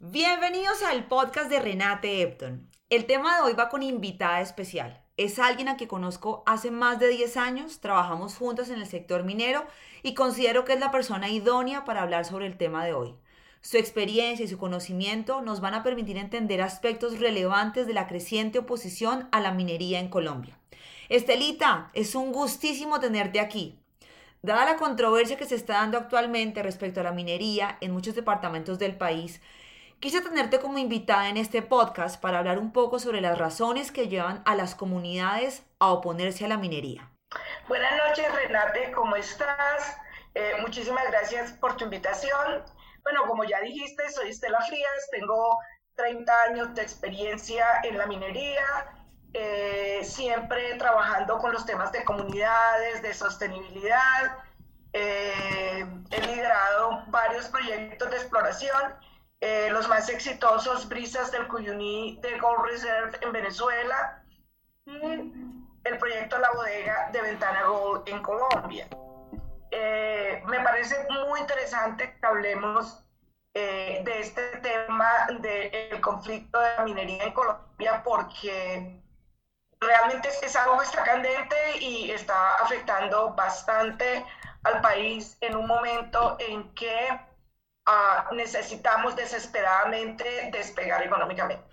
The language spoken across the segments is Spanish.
Bienvenidos al podcast de Renate Epton. El tema de hoy va con invitada especial. Es alguien a quien conozco hace más de 10 años, trabajamos juntas en el sector minero y considero que es la persona idónea para hablar sobre el tema de hoy. Su experiencia y su conocimiento nos van a permitir entender aspectos relevantes de la creciente oposición a la minería en Colombia. Estelita, es un gustísimo tenerte aquí. Dada la controversia que se está dando actualmente respecto a la minería en muchos departamentos del país, Quise tenerte como invitada en este podcast para hablar un poco sobre las razones que llevan a las comunidades a oponerse a la minería. Buenas noches, Renate, ¿cómo estás? Eh, muchísimas gracias por tu invitación. Bueno, como ya dijiste, soy Estela Frías, tengo 30 años de experiencia en la minería, eh, siempre trabajando con los temas de comunidades, de sostenibilidad. Eh, he liderado varios proyectos de exploración eh, los más exitosos, Brisas del Cuyuní de Gold Reserve en Venezuela y el proyecto La Bodega de Ventana Gold en Colombia. Eh, me parece muy interesante que hablemos eh, de este tema del conflicto de la minería en Colombia porque realmente es algo que está candente y está afectando bastante al país en un momento en que necesitamos desesperadamente despegar económicamente.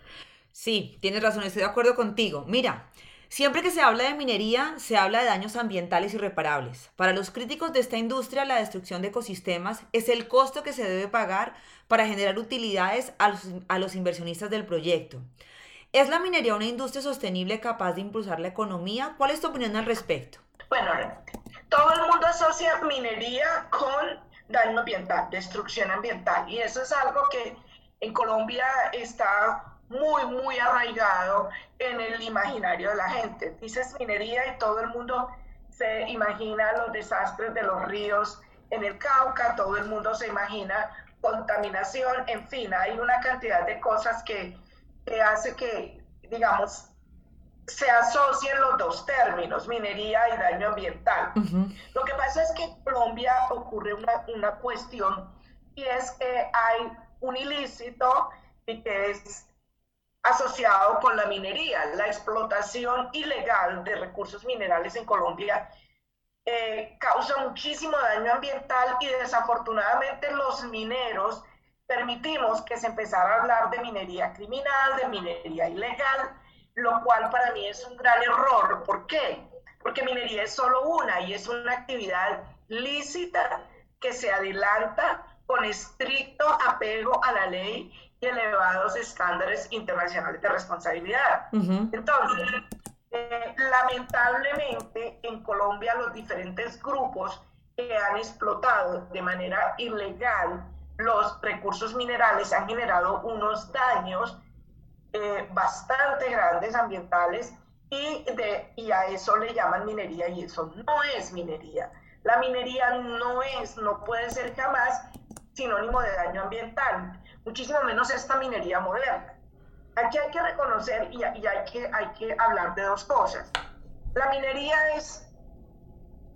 Sí, tienes razón, estoy de acuerdo contigo. Mira, siempre que se habla de minería, se habla de daños ambientales irreparables. Para los críticos de esta industria, la destrucción de ecosistemas es el costo que se debe pagar para generar utilidades a los, inversionistas del proyecto. ¿Es la minería una industria sostenible capaz de impulsar la economía? ¿Cuál es tu opinión al respecto? Bueno, todo el mundo asocia minería con daño ambiental, destrucción ambiental. Y eso es algo que en Colombia está muy, muy arraigado en el imaginario de la gente. Dices minería y todo el mundo se imagina los desastres de los ríos en el Cauca, todo el mundo se imagina contaminación, en fin, hay una cantidad de cosas que, que hace que, digamos, se asocian los dos términos, minería y daño ambiental. Lo que pasa es que en Colombia ocurre una, una cuestión y es que hay un ilícito y que es asociado con la minería. La explotación ilegal de recursos minerales en Colombia eh, causa muchísimo daño ambiental y desafortunadamente los mineros permitimos que se empezara a hablar de minería criminal, de minería ilegal, lo cual para mí es un gran error. ¿Por qué? Porque minería es solo una y es una actividad lícita que se adelanta con estricto apego a la ley elevados estándares internacionales de responsabilidad. Entonces, eh, lamentablemente en Colombia los diferentes grupos que han explotado de manera ilegal los recursos minerales han generado unos daños eh, bastante grandes ambientales y, de, y a eso le llaman minería y eso no es minería. La minería no es, no puede ser jamás sinónimo de daño ambiental, muchísimo menos esta minería moderna. Aquí hay que reconocer y, y hay, que, hay que hablar de dos cosas. La minería es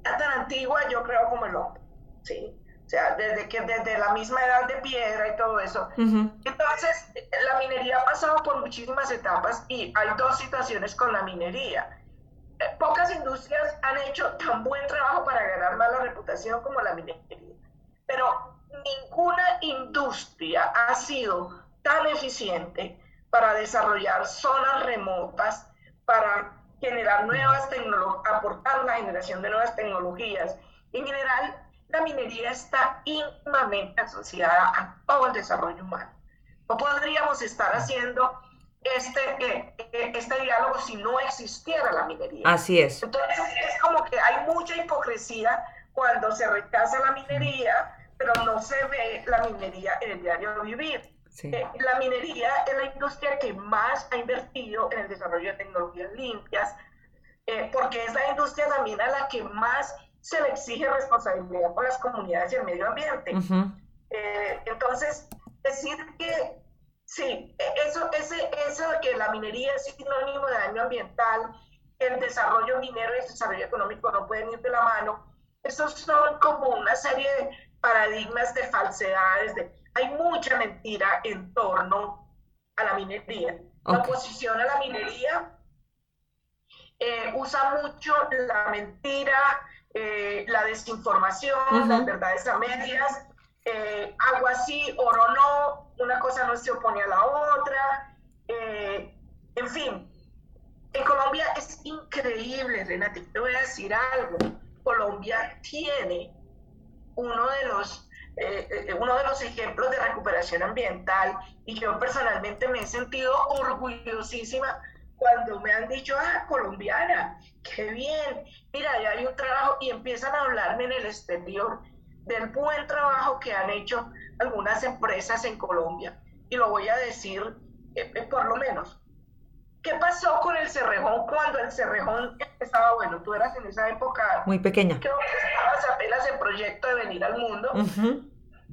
tan antigua, yo creo, como el hombre, ¿sí? O sea, desde que desde la misma edad de piedra y todo eso. Entonces, la minería ha pasado por muchísimas etapas y hay dos situaciones con la minería. Eh, pocas industrias han hecho tan buen trabajo para ganar mala reputación como la minería. Pero ninguna industria ha sido tan eficiente para desarrollar zonas remotas, para generar nuevas tecnologías, aportar la generación de nuevas tecnologías. En general, la minería está íntimamente asociada a todo el desarrollo humano. No podríamos estar haciendo este, eh, eh, este diálogo si no existiera la minería. Así es. Entonces es como que hay mucha hipocresía cuando se rechaza la minería, pero no se ve la minería en el diario vivir. Eh, la minería es la industria que más ha invertido en el desarrollo de tecnologías limpias, porque es la industria también a la que más se le exige responsabilidad por las comunidades y el medio ambiente. Eh, entonces, decir que Sí, e, eso, ese, eso de que la minería es sinónimo de daño ambiental, el desarrollo minero y el desarrollo económico no pueden ir de la mano, esos son como una serie de paradigmas de falsedades, de, hay mucha mentira en torno a la minería. La oposición a la minería eh, usa mucho la mentira, eh, la desinformación, las verdades a medias, eh, agua sí, oro no, una cosa no se opone a la otra, en fin. En Colombia es increíble, Renate, te voy a decir algo. Colombia tiene uno de los uno de los ejemplos de recuperación ambiental y yo personalmente me he sentido orgullosísima cuando me han dicho, ah, colombiana, qué bien, mira, ya hay un trabajo y empiezan a hablarme en el exterior del buen trabajo que han hecho algunas empresas en Colombia. Y lo voy a decir eh, eh, por lo menos. ¿Qué pasó con el Cerrejón cuando el Cerrejón estaba, bueno, tú eras en esa época... Muy pequeña. Creo que estabas apenas en proyecto de venir al mundo.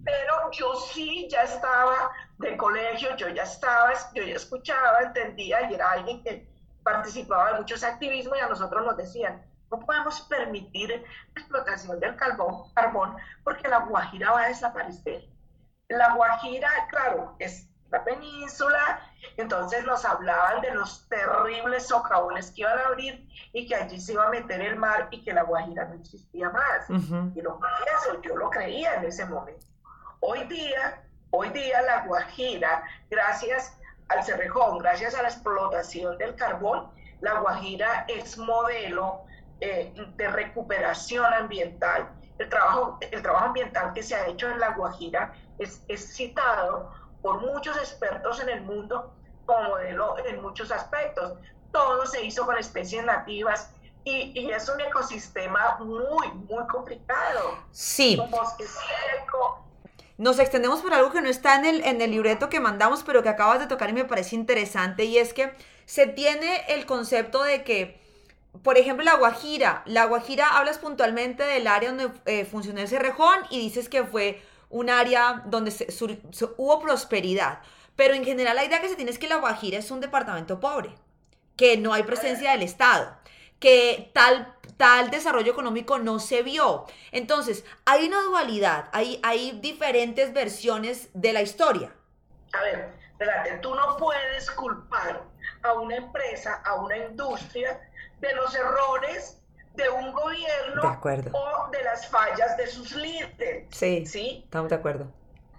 Pero yo sí ya estaba de colegio, yo ya estaba, yo ya escuchaba, entendía y era alguien que participaba en muchos activismos y a nosotros nos decían, no podemos permitir la explotación del carbón, carbón porque la Guajira va a desaparecer. La Guajira, claro, es la península, entonces nos hablaban de los terribles socavones que iban a abrir y que allí se iba a meter el mar y que la Guajira no existía más. Y lo eso, yo lo creía en ese momento. Hoy día Hoy día la Guajira, gracias al Cerrejón, gracias a la explotación del carbón, la Guajira es modelo eh, de recuperación ambiental. El trabajo, el trabajo ambiental que se ha hecho en la Guajira es, es citado por muchos expertos en el mundo como modelo en muchos aspectos. Todo se hizo con especies nativas, y, y, es un ecosistema muy, muy complicado. Sí. Un bosque seco, nos extendemos por algo que no está en el, en el libreto que mandamos, pero que acabas de tocar y me parece interesante, y es que se tiene el concepto de que, por ejemplo, la Guajira, la Guajira hablas puntualmente del área donde eh, funcionó ese rejón y dices que fue un área donde hubo prosperidad, pero en general la idea que se tiene es que la Guajira es un departamento pobre, que no hay presencia del Estado que tal, tal desarrollo económico no se vio. Entonces, hay una dualidad, hay, hay diferentes versiones de la historia. A ver, espérate, tú no puedes culpar a una empresa, a una industria, de los errores de un gobierno o de las fallas de sus líderes. Sí, sí, estamos de acuerdo.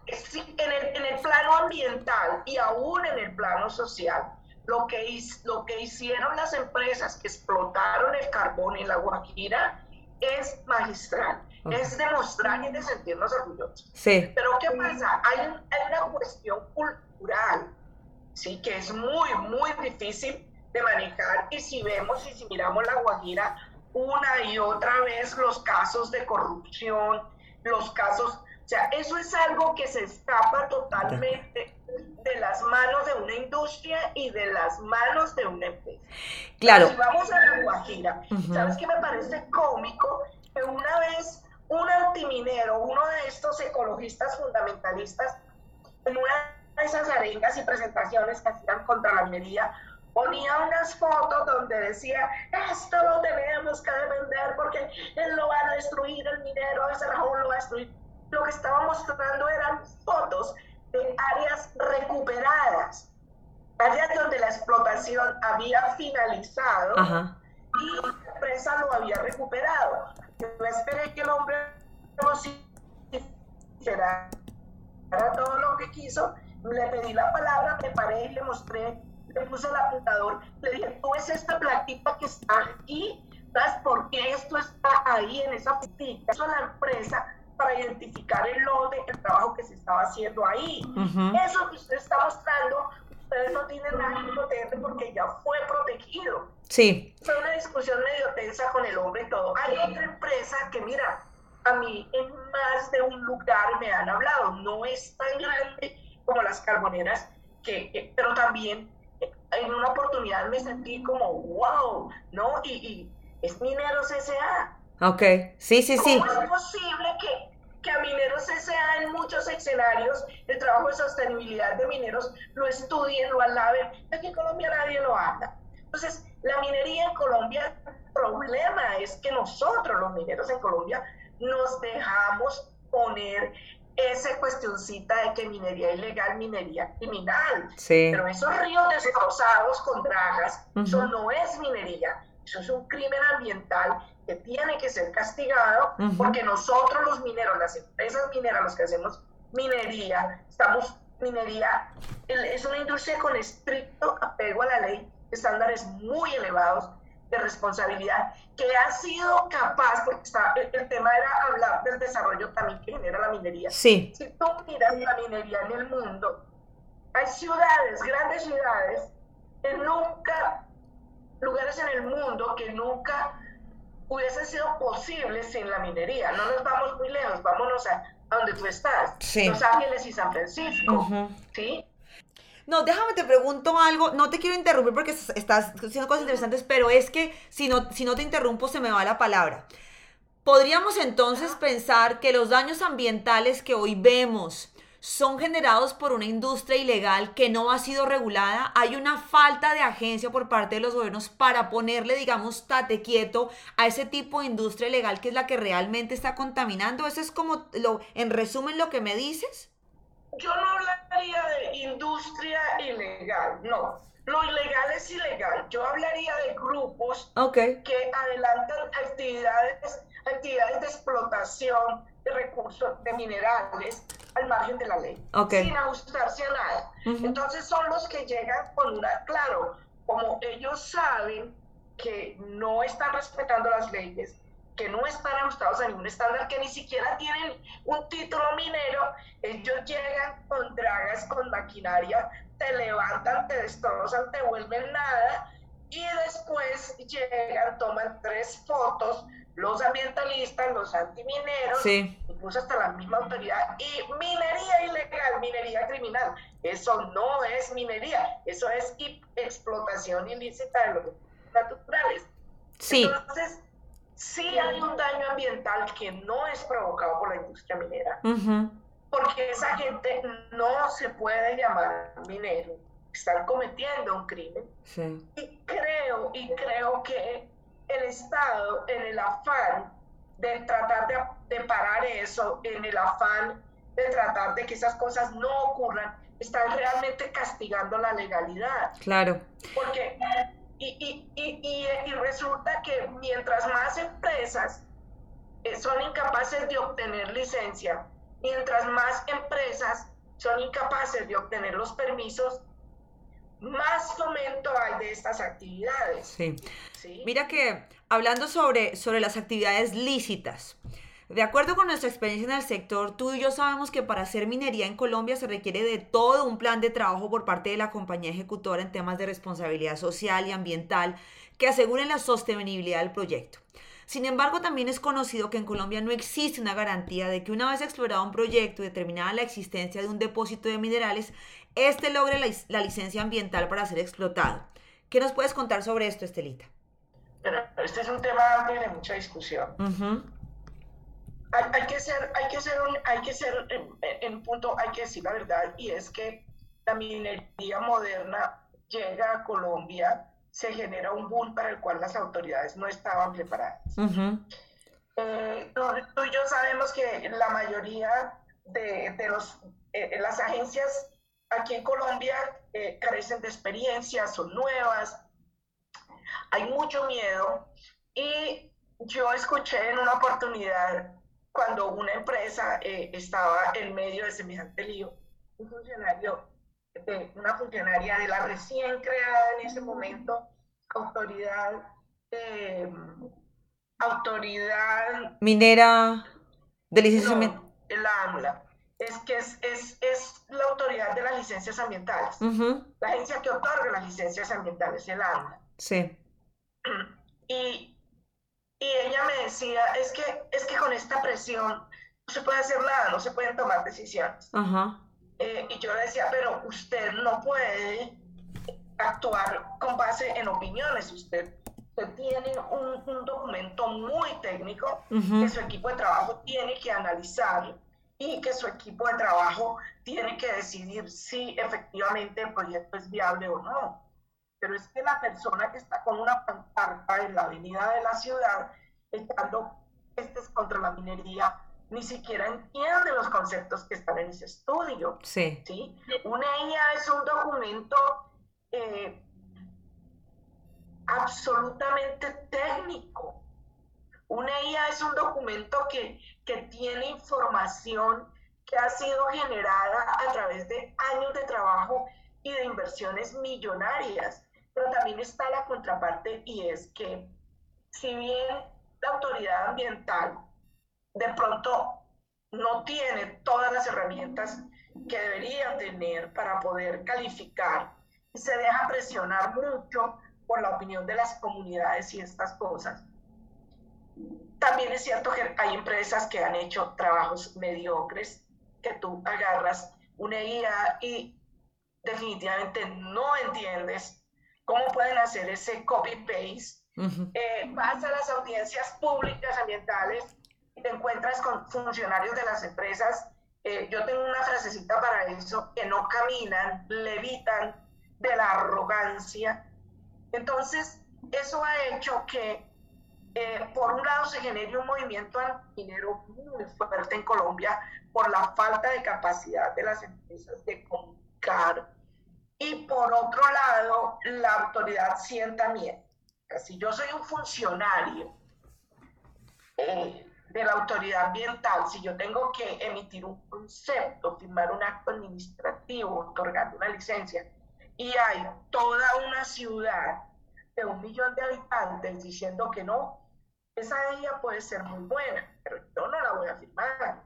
En el, en el plano ambiental y aún en el plano social, lo que, lo que hicieron las empresas que explotaron el carbón en la Guajira es magistral. Es demostrar y de sentirnos orgullosos. Sí. Pero ¿qué pasa? Hay, hay una cuestión cultural, ¿sí? Que es muy, muy difícil de manejar. Y si vemos y si miramos la Guajira una y otra vez los casos de corrupción, los casos, o sea, eso es algo que se escapa totalmente de las manos de una industria y de las manos de una empresa. Claro. Si vamos a la Guajira, ¿sabes qué me parece cómico? Que una vez un antiminero, uno de estos ecologistas fundamentalistas, en una de esas arengas y presentaciones que hacían contra la minería, ponía unas fotos donde decía, esto lo tenemos que defender porque él lo va a destruir, el minero, ese rajón lo va a destruir. Lo que estaba mostrando eran fotos de áreas recuperadas, áreas donde la explotación había finalizado y la empresa lo había recuperado. Yo esperé que el hombre hiciera todo lo que quiso, le pedí la palabra, me paré y le mostré, le puse el apuntador, le dije, tú es esta platita que está aquí, ¿sabes por qué esto está ahí en esa platita? Eso la empresa para identificar el lote, el trabajo que se estaba haciendo ahí. Eso que usted está mostrando, ustedes no tienen nada que proteger porque ya fue protegido. Sí. Fue una discusión medio tensa con el hombre y todo. Hay otra empresa que, mira, a mí en más de un lugar me han hablado, no es tan grande como las carboneras, que, pero también en una oportunidad me sentí como, wow, ¿no? Y, y es Mineros S.A. Ok, sí, sí, sí. ¿Cómo es posible que, que a Mineros S.A. en muchos escenarios el trabajo de sostenibilidad de mineros lo estudien, lo alaben. Aquí en Colombia nadie lo habla. Entonces, la minería en Colombia, el problema es que nosotros los mineros en Colombia nos dejamos poner esa cuestioncita de que minería ilegal, minería criminal. Sí. Pero esos ríos destrozados con dragas, eso no es minería, eso es un crimen ambiental que tiene que ser castigado porque nosotros los mineros, las empresas mineras, los que hacemos minería, estamos minería, es una industria con estricto apego a la ley, estándares muy elevados de responsabilidad, que ha sido capaz, porque está, el, tema era hablar del desarrollo también que genera la minería. Sí. Si tú miras la minería en el mundo, hay ciudades, grandes ciudades, que nunca, lugares en el mundo que nunca hubiese sido posible sin la minería. No nos vamos muy lejos, vámonos a, donde tú estás, Los Ángeles y San Francisco, ¿sí? No, déjame te pregunto algo. No te quiero interrumpir porque estás haciendo cosas interesantes, pero es que si no, si no te interrumpo se me va la palabra. Podríamos entonces pensar que los daños ambientales que hoy vemos son generados por una industria ilegal que no ha sido regulada. Hay una falta de agencia por parte de los gobiernos para ponerle, digamos, tate quieto a ese tipo de industria ilegal que es la que realmente está contaminando. Eso es como, lo, en resumen, lo que me dices yo no hablaría de industria ilegal, no. Lo ilegal es ilegal. Yo hablaría de grupos que adelantan actividades, actividades de explotación de recursos, de minerales, al margen de la ley, sin ajustarse a nada. Entonces son los que llegan con una, claro, como ellos saben que no están respetando las leyes, que no están ajustados a ningún estándar, que ni siquiera tienen un título minero, ellos llegan con dragas, con maquinaria, te levantan, te destrozan, te vuelven nada, y después llegan, toman tres fotos, los ambientalistas, los antimineros, incluso hasta la misma autoridad, y minería ilegal, minería criminal. Eso no es minería, eso es explotación ilícita de los naturales. Sí. Entonces, sí hay un daño ambiental que no es provocado por la industria minera, porque esa gente no se puede llamar minero, están cometiendo un crimen. Y creo, y creo que el Estado, en el afán de tratar de, de parar eso, en el afán de tratar de que esas cosas no ocurran, están realmente castigando la legalidad. Claro. Porque y, y, y, y, resulta que mientras más empresas eh, son incapaces de obtener licencia, mientras más empresas son incapaces de obtener los permisos, más fomento hay de estas actividades. Sí. ¿Sí? Mira que hablando sobre, sobre las actividades lícitas, de acuerdo con nuestra experiencia en el sector, tú y yo sabemos que para hacer minería en Colombia se requiere de todo un plan de trabajo por parte de la compañía ejecutora en temas de responsabilidad social y ambiental que aseguren la sostenibilidad del proyecto. Sin embargo, también es conocido que en Colombia no existe una garantía de que una vez explorado un proyecto y determinada la existencia de un depósito de minerales, éste logre la, licencia ambiental para ser explotado. ¿Qué nos puedes contar sobre esto, Estelita? Pero este es un tema de mucha discusión hay, que ser, hay que ser, hay que ser en, un punto, hay que decir la verdad, y es que la minería moderna llega a Colombia, se genera un boom para el cual las autoridades no estaban preparadas. Eh, tú, y yo sabemos que la mayoría de, de los, eh, las agencias aquí en Colombia eh, carecen de experiencia, son nuevas, hay mucho miedo y yo escuché en una oportunidad cuando una empresa eh, estaba en medio de semejante lío, un funcionario, una funcionaria de la recién creada en ese momento autoridad, eh, autoridad minera de licencias la AMLA. Es que es, es, es, la autoridad de las licencias ambientales. La agencia que otorga las licencias ambientales, el AMLA. Sí. Y y ella me decía, es que, es que con esta presión no se puede hacer nada, no se pueden tomar decisiones. Eh, y yo le decía, pero usted no puede actuar con base en opiniones, usted tiene un, documento muy técnico que su equipo de trabajo tiene que analizar y que su equipo de trabajo tiene que decidir si efectivamente el proyecto es viable o no. Pero es que la persona que está con una pancarta en la avenida de la ciudad echando pestes contra la minería ni siquiera entiende los conceptos que están en ese estudio. Sí. ¿sí? Una EIA es un documento eh, absolutamente técnico. Una EIA es un documento que, que tiene información que ha sido generada a través de años de trabajo y de inversiones millonarias. Pero también está la contraparte y es que si bien la autoridad ambiental de pronto no tiene todas las herramientas que debería tener para poder calificar y se deja presionar mucho por la opinión de las comunidades y estas cosas. También es cierto que hay empresas que han hecho trabajos mediocres, que tú agarras una guía y definitivamente no entiendes cómo pueden hacer ese copy-paste. Eh, vas a las audiencias públicas ambientales y te encuentras con funcionarios de las empresas. Eh, yo tengo una frasecita para eso, que no caminan, levitan de la arrogancia. Entonces, eso ha hecho que, eh, por un lado, se genere un movimiento minero muy fuerte en Colombia por la falta de capacidad de las empresas de comunicar. Y por otro lado, la autoridad sienta miedo. Si yo soy un funcionario, eh, de la autoridad ambiental, si yo tengo que emitir un concepto, firmar un acto administrativo, otorgando una licencia, y hay toda una ciudad de un millón de habitantes diciendo que no, esa ella puede ser muy buena, pero yo no la voy a firmar.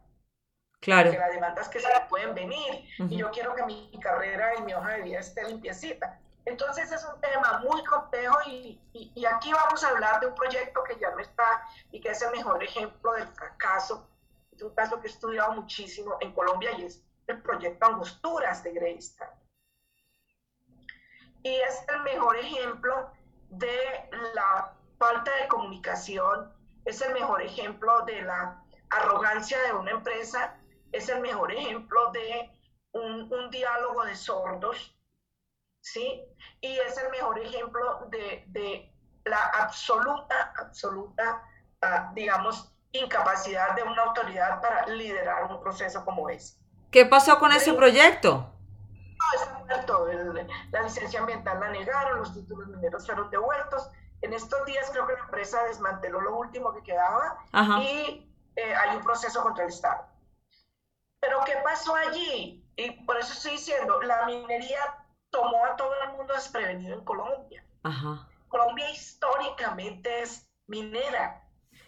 Claro. Porque las demandas que se pueden venir, y yo quiero que mi carrera y mi hoja de vida esté limpiecita. Entonces es un tema muy complejo y, y, aquí vamos a hablar de un proyecto que ya no está y que es el mejor ejemplo del fracaso. Es un caso que he estudiado muchísimo en Colombia y es el proyecto Angosturas de Greystone. Y es el mejor ejemplo de la falta de comunicación, es el mejor ejemplo de la arrogancia de una empresa, es el mejor ejemplo de un, un diálogo de sordos ¿sí? Y es el mejor ejemplo de, la absoluta, absoluta, ah, digamos, incapacidad de una autoridad para liderar un proceso como ese. ¿Qué pasó con ese proyecto? No, está muerto. la licencia ambiental la negaron, los títulos mineros fueron devueltos. En estos días creo que la empresa desmanteló lo último que quedaba y eh, hay un proceso contra el Estado. Pero ¿qué pasó allí? Y por eso estoy diciendo, la minería tomó a todo el mundo desprevenido en Colombia. Colombia históricamente es minera,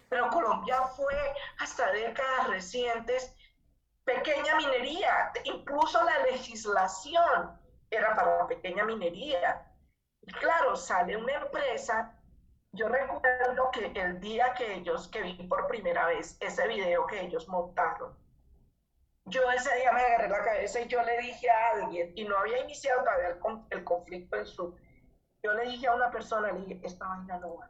pero Colombia fue hasta décadas recientes pequeña minería, incluso la legislación era para la pequeña minería. Y claro, sale una empresa, yo recuerdo que el día que ellos, que vi por primera vez ese video que ellos montaron, yo ese día me agarré la cabeza y yo le dije a alguien, y no había iniciado todavía el, el conflicto en su, yo le dije a una persona, le dije, esta vaina no va.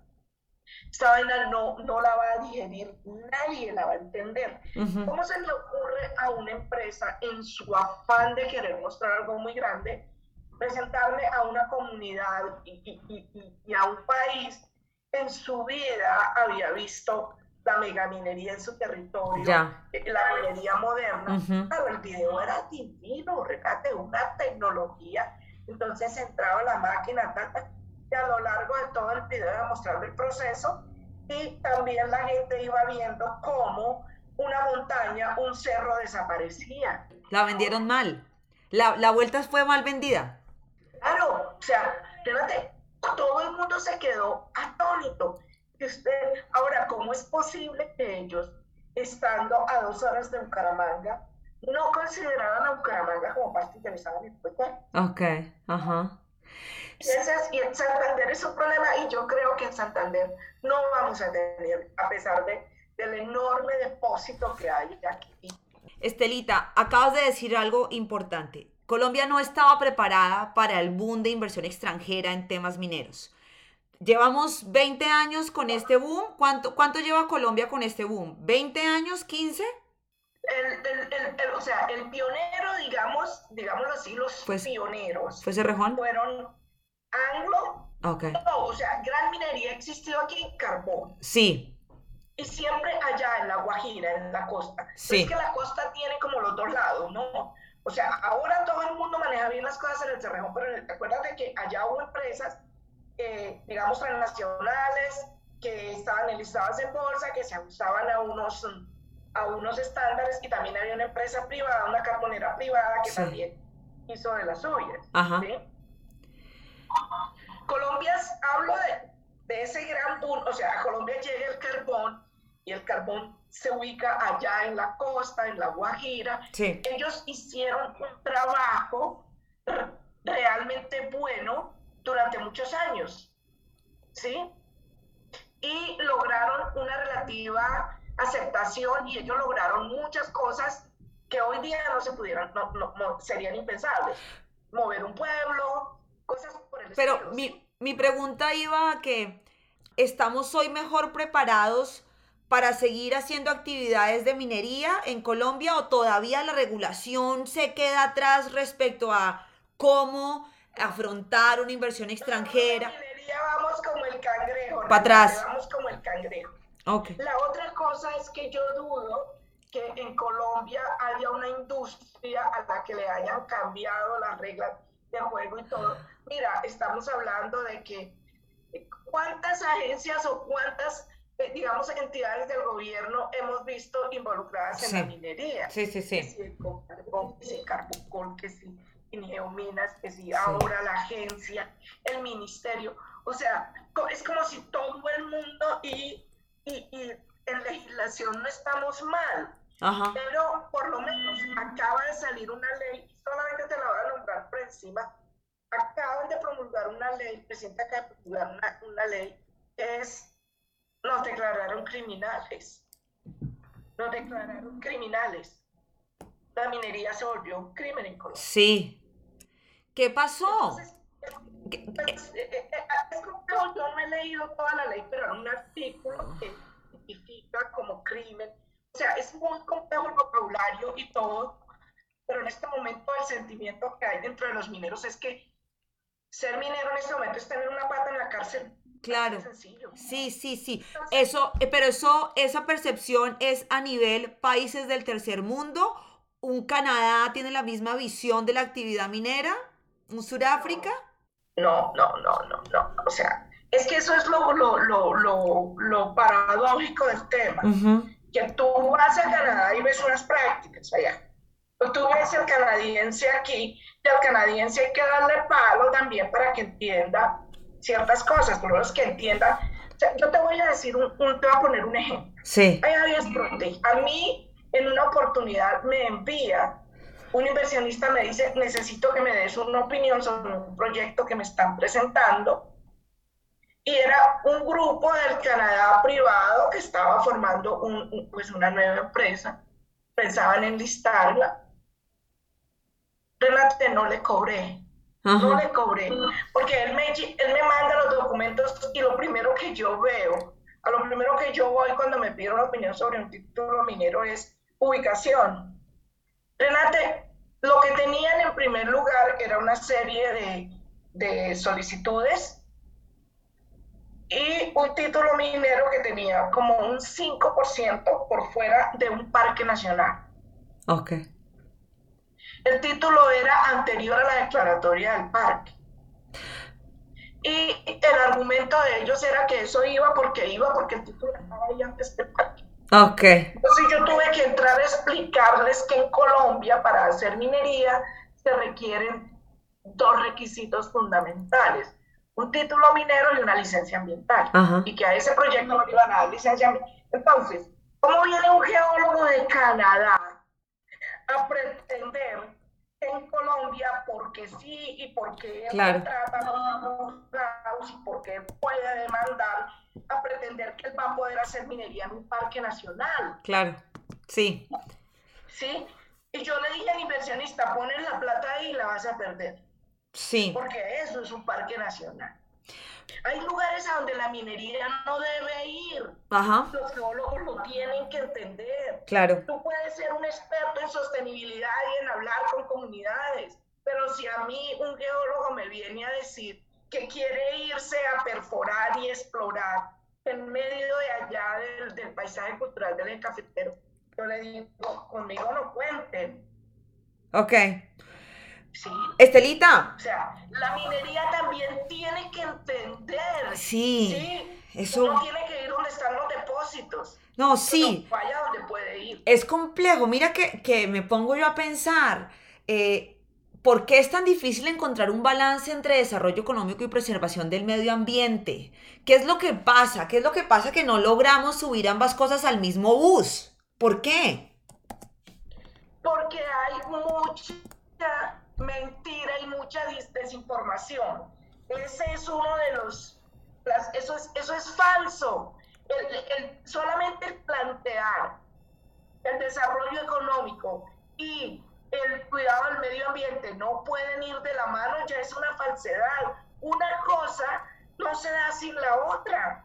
Esta vaina no, no la va a digerir, nadie la va a entender. ¿Cómo se le ocurre a una empresa en su afán de querer mostrar algo muy grande, presentarle a una comunidad y, y, y, y a un país en su vida había visto la megaminería en su territorio, eh, la minería moderna. Pero el video era divino, regate, una tecnología. Entonces entraba la máquina, y a lo largo de todo el video mostrando el proceso y también la gente iba viendo cómo una montaña, un cerro desaparecía. La vendieron mal. La, la vuelta fue mal vendida. Claro, o sea, fíjate, todo el mundo se quedó atónito usted, ahora, ¿cómo es posible que ellos, estando a dos horas de Bucaramanga, no consideraran a Bucaramanga como parte interesada en el proyecto? Ok, ajá. Y, en Santander es un problema y yo creo que en Santander no vamos a tener, a pesar de, del enorme depósito que hay aquí. Estelita, acabas de decir algo importante. Colombia no estaba preparada para el boom de inversión extranjera en temas mineros Llevamos 20 años con este boom. ¿Cuánto, ¿Cuánto lleva Colombia con este boom? ¿20 años? ¿15? El, o sea, el pionero, digamos, digámoslo así, los pioneros. ¿Fue Cerrejón? Fueron Anglo. Okay. No, o sea, gran minería existió aquí en carbón. Sí. Y siempre allá en la Guajira, en la costa. Sí. Es que la costa tiene como los dos lados, ¿no? O sea, ahora todo el mundo maneja bien las cosas en el Cerrejón, pero acuérdate que allá hubo empresas digamos, transnacionales que estaban enlistadas en bolsa, que se ajustaban a unos, a unos estándares y también había una empresa privada, una carbonera privada que también hizo de las suyas. Colombia, hablo de, de, ese gran punto, o sea, a Colombia llega el carbón y el carbón se ubica allá en la costa, en la Guajira. Ellos hicieron un trabajo realmente bueno durante muchos años, ¿sí? Y lograron una relativa aceptación y ellos lograron muchas cosas que hoy día no se pudieran, no, no, serían impensables. Mover un pueblo, cosas por el Pero mi, mi pregunta iba a que estamos hoy mejor preparados para seguir haciendo actividades de minería en Colombia o todavía la regulación se queda atrás respecto a cómo afrontar una inversión extranjera. vamos como el cangrejo. Para atrás. Vamos como el cangrejo. Okay. La otra cosa es que yo dudo que en Colombia haya una industria a la que le hayan cambiado las reglas de juego y todo. Mira, estamos hablando de que cuántas agencias o cuántas, eh, digamos, entidades del gobierno hemos visto involucradas en la minería. Sí, sí, sí. Que si el carbón, que si el carbón, que si Geominas, que si ahora la agencia, el ministerio, o sea, es como si todo el mundo y, y, y en legislación no estamos mal, pero por lo menos acaba de salir una ley, solamente te la voy a nombrar por encima, acaban de promulgar una ley, el presidente acaba de promulgar una, una ley, es, nos declararon criminales, nos declararon criminales. La minería se volvió un crimen en Colombia. Sí, ¿Qué pasó? Pues, eh, eh, eh, es como yo no he leído toda la ley, pero era un artículo que identifica como crimen. O sea, es muy complejo el vocabulario y todo, pero en este momento el sentimiento que hay dentro de los mineros es que ser minero en este momento es tener una pata en la cárcel. Claro. Sí, sí, sí. Eso, pero eso, esa percepción es a nivel países del tercer mundo. ¿Un Canadá tiene la misma visión de la actividad minera? ¿Un Sudáfrica? No, no, no, no, no. O sea, es que eso es lo, lo, lo, lo, lo paradójico del tema. Que tú vas a Canadá y ves unas prácticas allá. Pues tú ves el canadiense aquí y al canadiense hay que darle palo también para que entienda ciertas cosas, por lo menos que entienda. O sea, yo te voy a decir, un, te voy a poner un ejemplo. Sí. A mí, en una oportunidad, me envía un inversionista me dice, necesito que me des una opinión sobre un proyecto que me están presentando. Y era un grupo del Canadá privado que estaba formando un, pues una nueva empresa. Pensaban en listarla. Renate, no le cobré. No le cobré. Porque él me, él me manda los documentos y lo primero que yo veo, a lo primero que yo voy cuando me piden una opinión sobre un título minero es ubicación Renate, lo que tenían en primer lugar era una serie de, solicitudes y un título minero que tenía como un 5% por fuera de un parque nacional. Ok. El título era anterior a la declaratoria del parque. Y el argumento de ellos era que eso iba porque iba porque el título estaba ahí antes del parque. Ok. Entonces yo tuve que entrar a explicarles que en Colombia para hacer minería se requieren dos requisitos fundamentales, un título minero y una licencia ambiental, y que a ese proyecto no le iban a dar licencia ambiental. Entonces, ¿cómo viene un geólogo de Canadá a pretender en Colombia porque sí y porque claro. trata los y porque puede demandar a pretender que él va a poder hacer minería en un parque nacional. Claro, sí. Sí, y yo le dije al inversionista, pones la plata ahí y la vas a perder. Sí. Porque eso es un parque nacional. Hay lugares a donde la minería no debe ir. Ajá. Los geólogos lo tienen que entender. Claro. Tú puedes ser un experto en sostenibilidad y en hablar con comunidades, pero si a mí un geólogo me viene a decir que quiere irse a perforar y explorar en medio de allá del, del paisaje cultural del cafetero, yo le digo, conmigo no cuenten. Ok. Sí. Estelita. O sea, la minería también tiene que entender. Sí. Sí. Eso. Uno tiene que ir donde están los depósitos. No, sí. Vaya donde puede ir. Es complejo. Mira que, que me pongo yo a pensar. Eh, ¿Por qué es tan difícil encontrar un balance entre desarrollo económico y preservación del medio ambiente? ¿Qué es lo que pasa? ¿Qué es lo que pasa que no logramos subir ambas cosas al mismo bus? ¿Por qué? Porque hay mucha mentira y mucha desinformación. Ese es uno de los... Las, eso, es, eso es falso. El, el, solamente el plantear el desarrollo económico y el cuidado del medio ambiente no pueden ir de la mano, ya es una falsedad. Una cosa no se da sin la otra.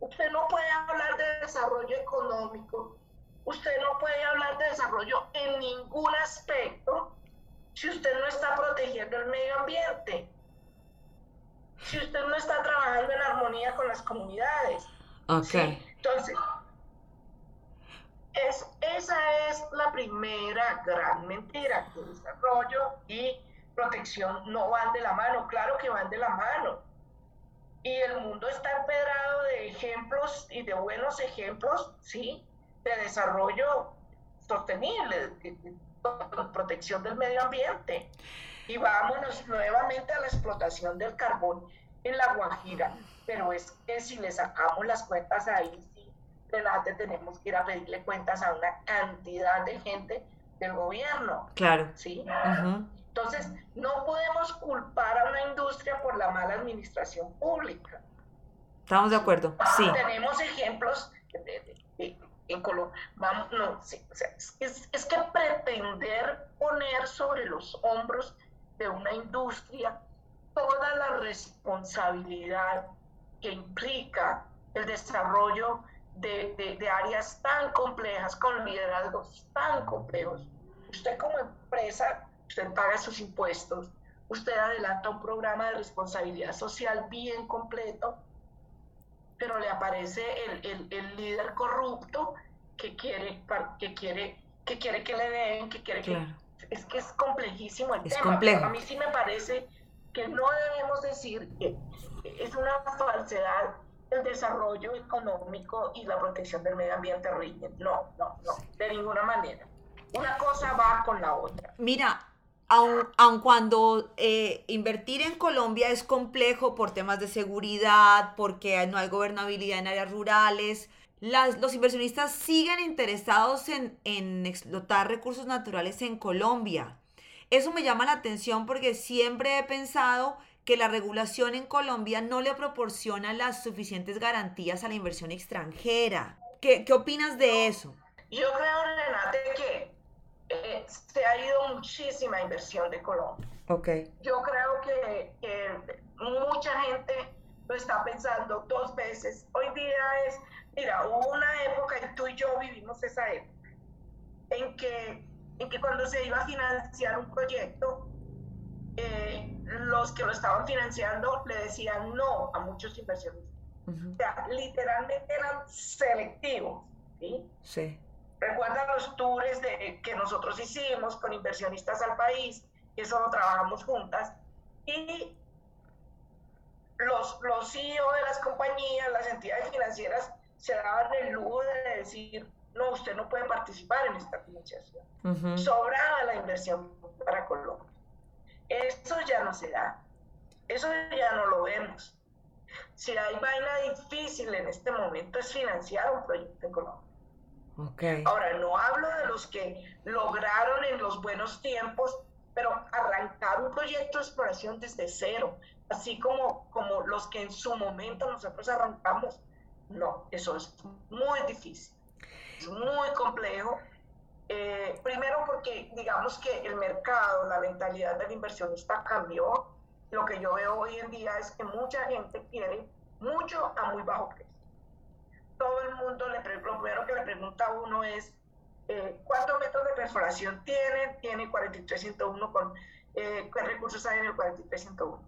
Usted no puede hablar de desarrollo económico, usted no puede hablar de desarrollo en ningún aspecto si usted no está protegiendo el medio ambiente, si usted no está trabajando en armonía con las comunidades. Ok. ¿sí? Entonces, es, esa es la primera gran mentira, que desarrollo y protección no van de la mano, claro que van de la mano. Y el mundo está empedrado de ejemplos y de buenos ejemplos, ¿sí? De desarrollo sostenible, de, de, protección del medio ambiente. Y vámonos nuevamente a la explotación del carbón en la Guajira. Pero es que si le sacamos las cuentas ahí, Renate, tenemos que ir a pedirle cuentas a una cantidad de gente del gobierno. Claro. ¿Sí? Uh -huh. Entonces, no podemos culpar a una industria por la mala administración pública. Estamos de acuerdo, sí. Tenemos ejemplos de, de, de, en Colombia. No, sí, o sea, es, que pretender poner sobre los hombros de una industria toda la responsabilidad que implica el desarrollo de, de, de, áreas tan complejas, con liderazgos tan complejos. Usted como empresa, usted paga sus impuestos, usted adelanta un programa de responsabilidad social bien completo, pero le aparece el, el, el líder corrupto que quiere, que quiere que quiere que le den, que quiere claro. que... Es que es complejísimo el es tema. Complejo. A mí sí me parece que no debemos decir que es una falsedad el desarrollo económico y la protección del medio ambiente riñen. No, no, no, de ninguna manera. Una cosa va con la otra. Mira, aun, aun cuando eh, invertir en Colombia es complejo por temas de seguridad, porque no hay gobernabilidad en áreas rurales, los inversionistas siguen interesados en, en explotar recursos naturales en Colombia. Eso me llama la atención porque siempre he pensado que la regulación en Colombia no le proporciona las suficientes garantías a la inversión extranjera. ¿Qué, qué opinas de eso? Yo creo, Renate, que eh, se ha ido muchísima inversión de Colombia. Okay. Yo creo que, que, mucha gente lo está pensando dos veces. Hoy día es, mira, hubo una época, y tú y yo vivimos esa época, en que, en que cuando se iba a financiar un proyecto, eh, los que lo estaban financiando le decían no a muchos inversionistas. Uh -huh. O sea, literalmente eran selectivos. ¿sí? Sí. Recuerdan los tours de, que nosotros hicimos con inversionistas al país, que eso lo trabajamos juntas, y los, los CEO de las compañías, las entidades financieras, se daban el lujo de decir, no, usted no puede participar en esta financiación. Uh -huh. Sobraba la inversión para Colombia. Eso ya no se da. Eso ya no lo vemos. Si hay vaina difícil en este momento es financiar un proyecto en Colombia. Okay. Ahora, no hablo de los que lograron en los buenos tiempos, pero arrancar un proyecto de exploración desde cero, así como, como los que en su momento nosotros arrancamos, no, eso es muy difícil, es muy complejo. Eh, primero porque digamos que el mercado, la mentalidad del inversionista cambió, lo que yo veo hoy en día es que mucha gente quiere mucho a muy bajo precio. Todo el mundo, le, lo primero que le pregunta a uno es, eh, ¿cuántos metros de perforación tiene? Tiene 4301 con, eh, ¿qué recursos hay en el 4301?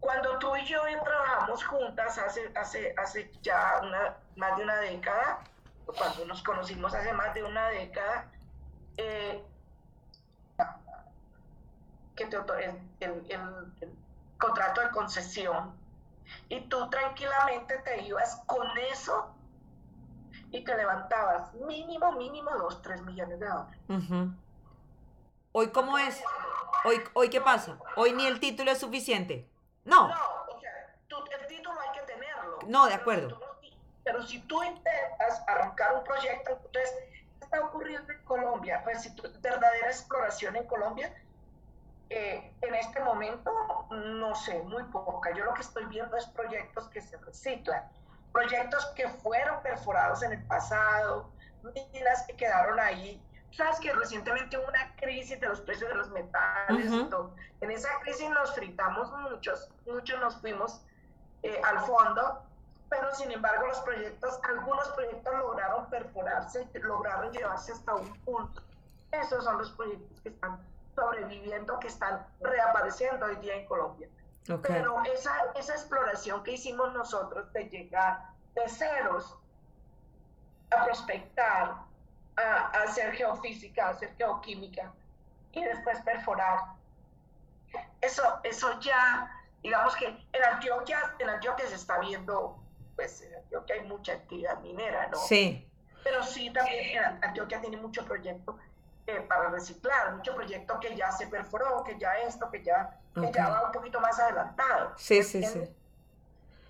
Cuando tú y yo trabajamos juntas hace, hace, hace ya una, más de una década, cuando nos conocimos hace más de una década, eh, que te el, el, contrato de concesión y tú tranquilamente te ibas con eso y te levantabas mínimo, mínimo dos, tres millones de dólares. Hoy, ¿cómo es? Hoy, ¿Hoy qué pasa? Hoy ni el título es suficiente. No. No, o sea, el título hay que tenerlo. No, de acuerdo. Pero si tú intentas arrancar un proyecto, entonces, ¿qué está ocurriendo en Colombia? Pues si tu verdadera exploración en Colombia, eh, en este momento, no sé, muy poca. Yo lo que estoy viendo es proyectos que se reciclan, proyectos que fueron perforados en el pasado, minas que quedaron ahí. Sabes que recientemente hubo una crisis de los precios de los metales. En esa crisis nos fritamos muchos, muchos nos fuimos eh, al fondo, pero sin embargo los proyectos, algunos proyectos lograron perforarse, lograron llevarse hasta un punto. Esos son los proyectos que están sobreviviendo que están reapareciendo hoy día en Colombia. Pero esa, esa exploración que hicimos nosotros de llegar de ceros a prospectar, a, hacer geofísica, a hacer geoquímica y después perforar, eso, eso ya, digamos que en Antioquia, en Antioquia se está viendo, pues en Antioquia hay mucha actividad minera, ¿no? Sí. Pero sí, también Antioquia tiene mucho proyecto para reciclar, mucho proyecto que ya se perforó, que ya esto, que ya, que ya va un poquito más adelantado. Sí, sí, sí.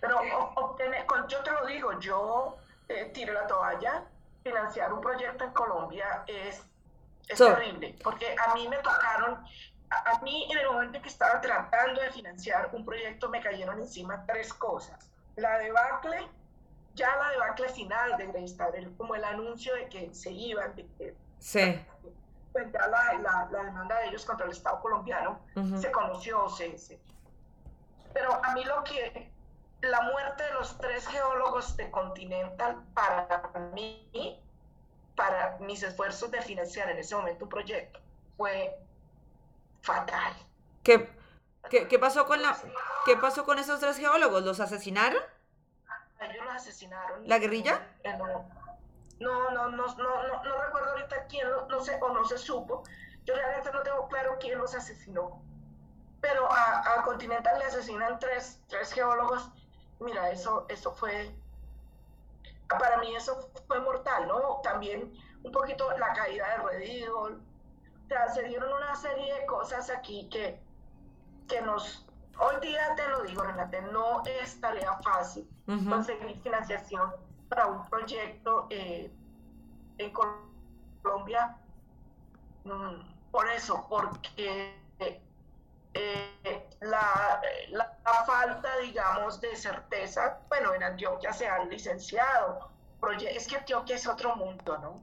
Pero obtener, yo te lo digo, yo eh, tiré la toalla, financiar un proyecto en Colombia es, es terrible, porque a mí me tocaron, a, mí en el momento en que estaba tratando de financiar un proyecto me cayeron encima tres cosas. La debacle, ya la debacle final de Greystar, como el anuncio de que se iban, de que Sí pues ya la, la, demanda de ellos contra el Estado colombiano se conoció, se, Pero a mí lo que, la muerte de los tres geólogos de Continental, para mí, para mis esfuerzos de financiar en ese momento un proyecto, fue fatal. ¿Qué, qué, pasó, con la, ¿qué pasó con esos tres geólogos? ¿Los asesinaron? Ellos los asesinaron. ¿La guerrilla? No, no, no, no, no, recuerdo ahorita quién, no, sé, o no se supo. Yo realmente no tengo claro quién los asesinó. Pero a, Continental le asesinan tres, tres geólogos. Mira, eso, eso fue, para mí eso fue mortal, ¿no? También un poquito la caída de Red O sea, se dieron una serie de cosas aquí que, que nos, hoy día te lo digo, Renate, no es tarea fácil conseguir financiación para un proyecto eh, en Colombia mm, por eso, porque eh, la, falta, digamos, de certeza, bueno, en Antioquia se han licenciado. Es que Antioquia es otro mundo, ¿no?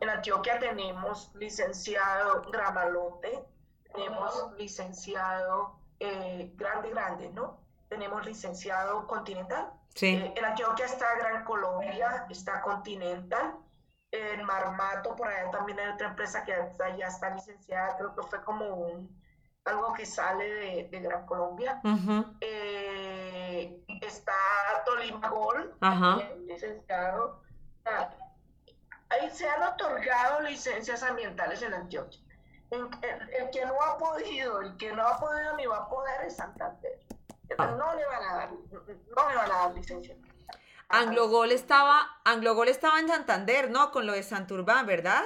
En Antioquia tenemos licenciado Gramalote, tenemos licenciado eh, Grande Grande, ¿no? Tenemos licenciado Continental, Sí. en Antioquia está Gran Colombia, está Continental. En Marmato, por allá también hay otra empresa que ya está licenciada, creo que fue como un, algo que sale de, Gran Colombia. Eh, está Tolima Gold, licenciado. Ahí se han otorgado licencias ambientales en Antioquia. El, el, que no ha podido, el que no ha podido ni va a poder es Santander. Ah. No le van a dar, no le van a dar licencia. Anglogol estaba, Anglogol estaba en Santander, ¿no? Con lo de Santurbán, ¿verdad?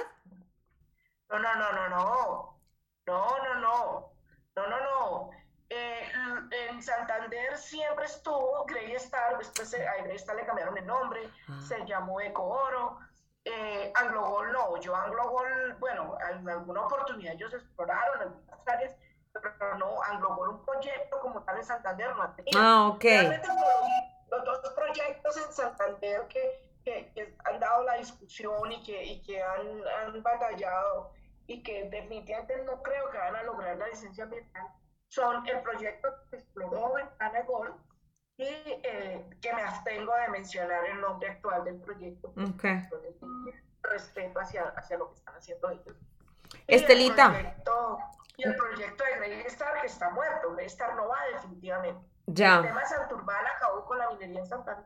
No, no, no, no, no. No, no, no. No, no, no. Eh, en Santander siempre estuvo Grey Star, después a Grey Star le cambiaron el nombre, ah. se llamó Eco Oro. Eh, Anglogol no, yo Anglogol, bueno, en alguna oportunidad ellos exploraron algunas áreas, pero no Anglogol un proyecto como tal en Santander no ha tenido. Ah, ok. los, dos proyectos en Santander que, que, han dado la discusión y que, y que han, han, batallado y que definitivamente no creo que van a lograr la licencia ambiental son el proyecto que exploró Ventana Gold y eh, que me abstengo de mencionar el nombre actual del proyecto. Okay. Respeto hacia, hacia lo que están haciendo ellos. Estelita. Y el proyecto, de Grey Star que está muerto. Grey Star no va definitivamente. Ya. El tema de Santurbán acabó con la minería en Santa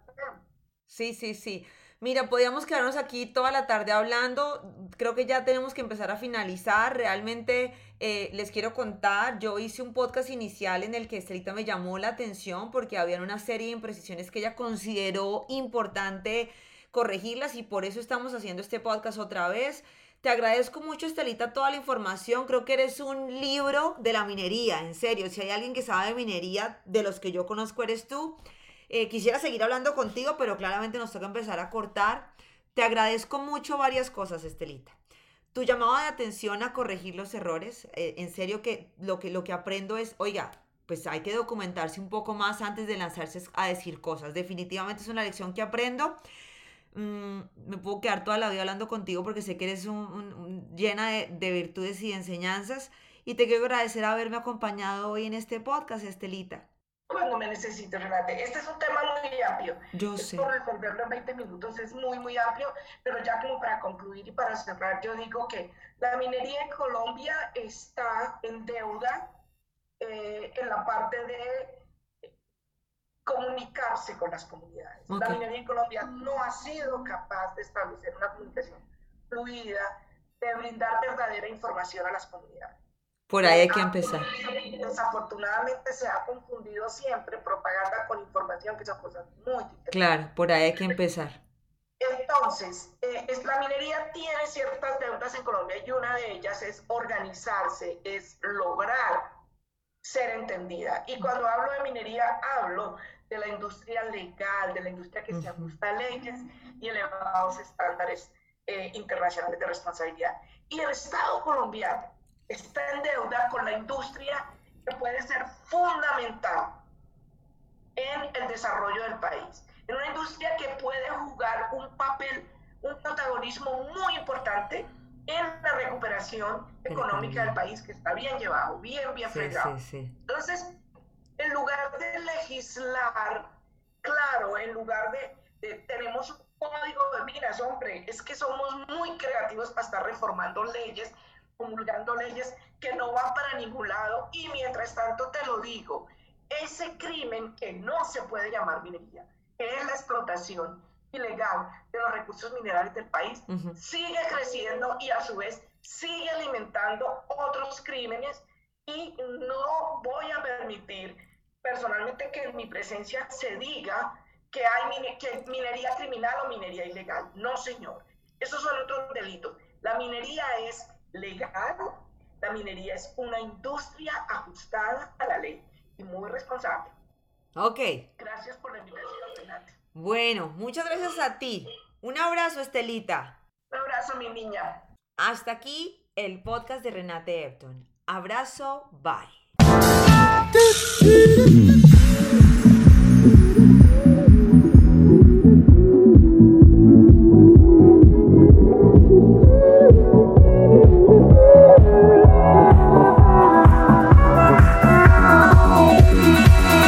Sí, sí, sí. Mira, podríamos quedarnos aquí toda la tarde hablando. Creo que ya tenemos que empezar a finalizar. Realmente eh, les quiero contar, yo hice un podcast inicial en el que Estelita me llamó la atención porque había una serie de imprecisiones que ella consideró importante corregirlas y por eso estamos haciendo este podcast otra vez. Te agradezco mucho, Estelita, toda la información. Creo que eres un libro de la minería, en serio. Si hay alguien que sabe de minería, de los que yo conozco, eres tú. Eh, quisiera seguir hablando contigo, pero claramente nos toca empezar a cortar. Te agradezco mucho varias cosas, Estelita. Tu llamado de atención a corregir los errores, eh, en serio que lo, que lo que aprendo es, oiga, pues hay que documentarse un poco más antes de lanzarse a decir cosas. Definitivamente es una lección que aprendo. Mm, me puedo quedar toda la vida hablando contigo porque sé que eres un, llena de, de virtudes y enseñanzas. Y te quiero agradecer haberme acompañado hoy en este podcast, Estelita cuando me necesites, Renate. Este es un tema muy amplio. Yo sé. Por resolverlo en 20 minutos es muy, muy amplio, pero ya como para concluir y para cerrar, yo digo que la minería en Colombia está en deuda eh, en la parte de comunicarse con las comunidades. La minería en Colombia no ha sido capaz de establecer una comunicación fluida, de brindar verdadera información a las comunidades. Por ahí hay que empezar. Desafortunadamente se ha confundido siempre propaganda con información, que son cosas muy diferentes. Claro, por ahí hay que empezar. Entonces, eh, la minería tiene ciertas deudas en Colombia y una de ellas es organizarse, es lograr ser entendida. Y cuando hablo de minería, hablo de la industria legal, de la industria que se ajusta a leyes y elevados estándares eh, internacionales de responsabilidad. Y el Estado colombiano está en deuda con la industria que puede ser fundamental en el desarrollo del país. En una industria que puede jugar un papel, un protagonismo muy importante en la recuperación económica del país, que está bien llevado, bien, bien fregado. Entonces, en lugar de legislar, claro, en lugar de, de, tenemos un código de minas, hombre, es que somos muy creativos para estar reformando leyes promulgando leyes que no van para ningún lado y mientras tanto te lo digo, ese crimen que no se puede llamar minería, que es la explotación ilegal de los recursos minerales del país, sigue creciendo y a su vez sigue alimentando otros crímenes y no voy a permitir personalmente que en mi presencia se diga que hay que minería criminal o minería ilegal. No, señor. Esos son otros delitos. La minería es legal, la minería es una industria ajustada a la ley y muy responsable. Ok. Gracias por la invitación, Renate. Bueno, muchas gracias a ti. Un abrazo, Estelita. Un abrazo, mi niña. Hasta aquí el podcast de Renate Epton. Abrazo, bye.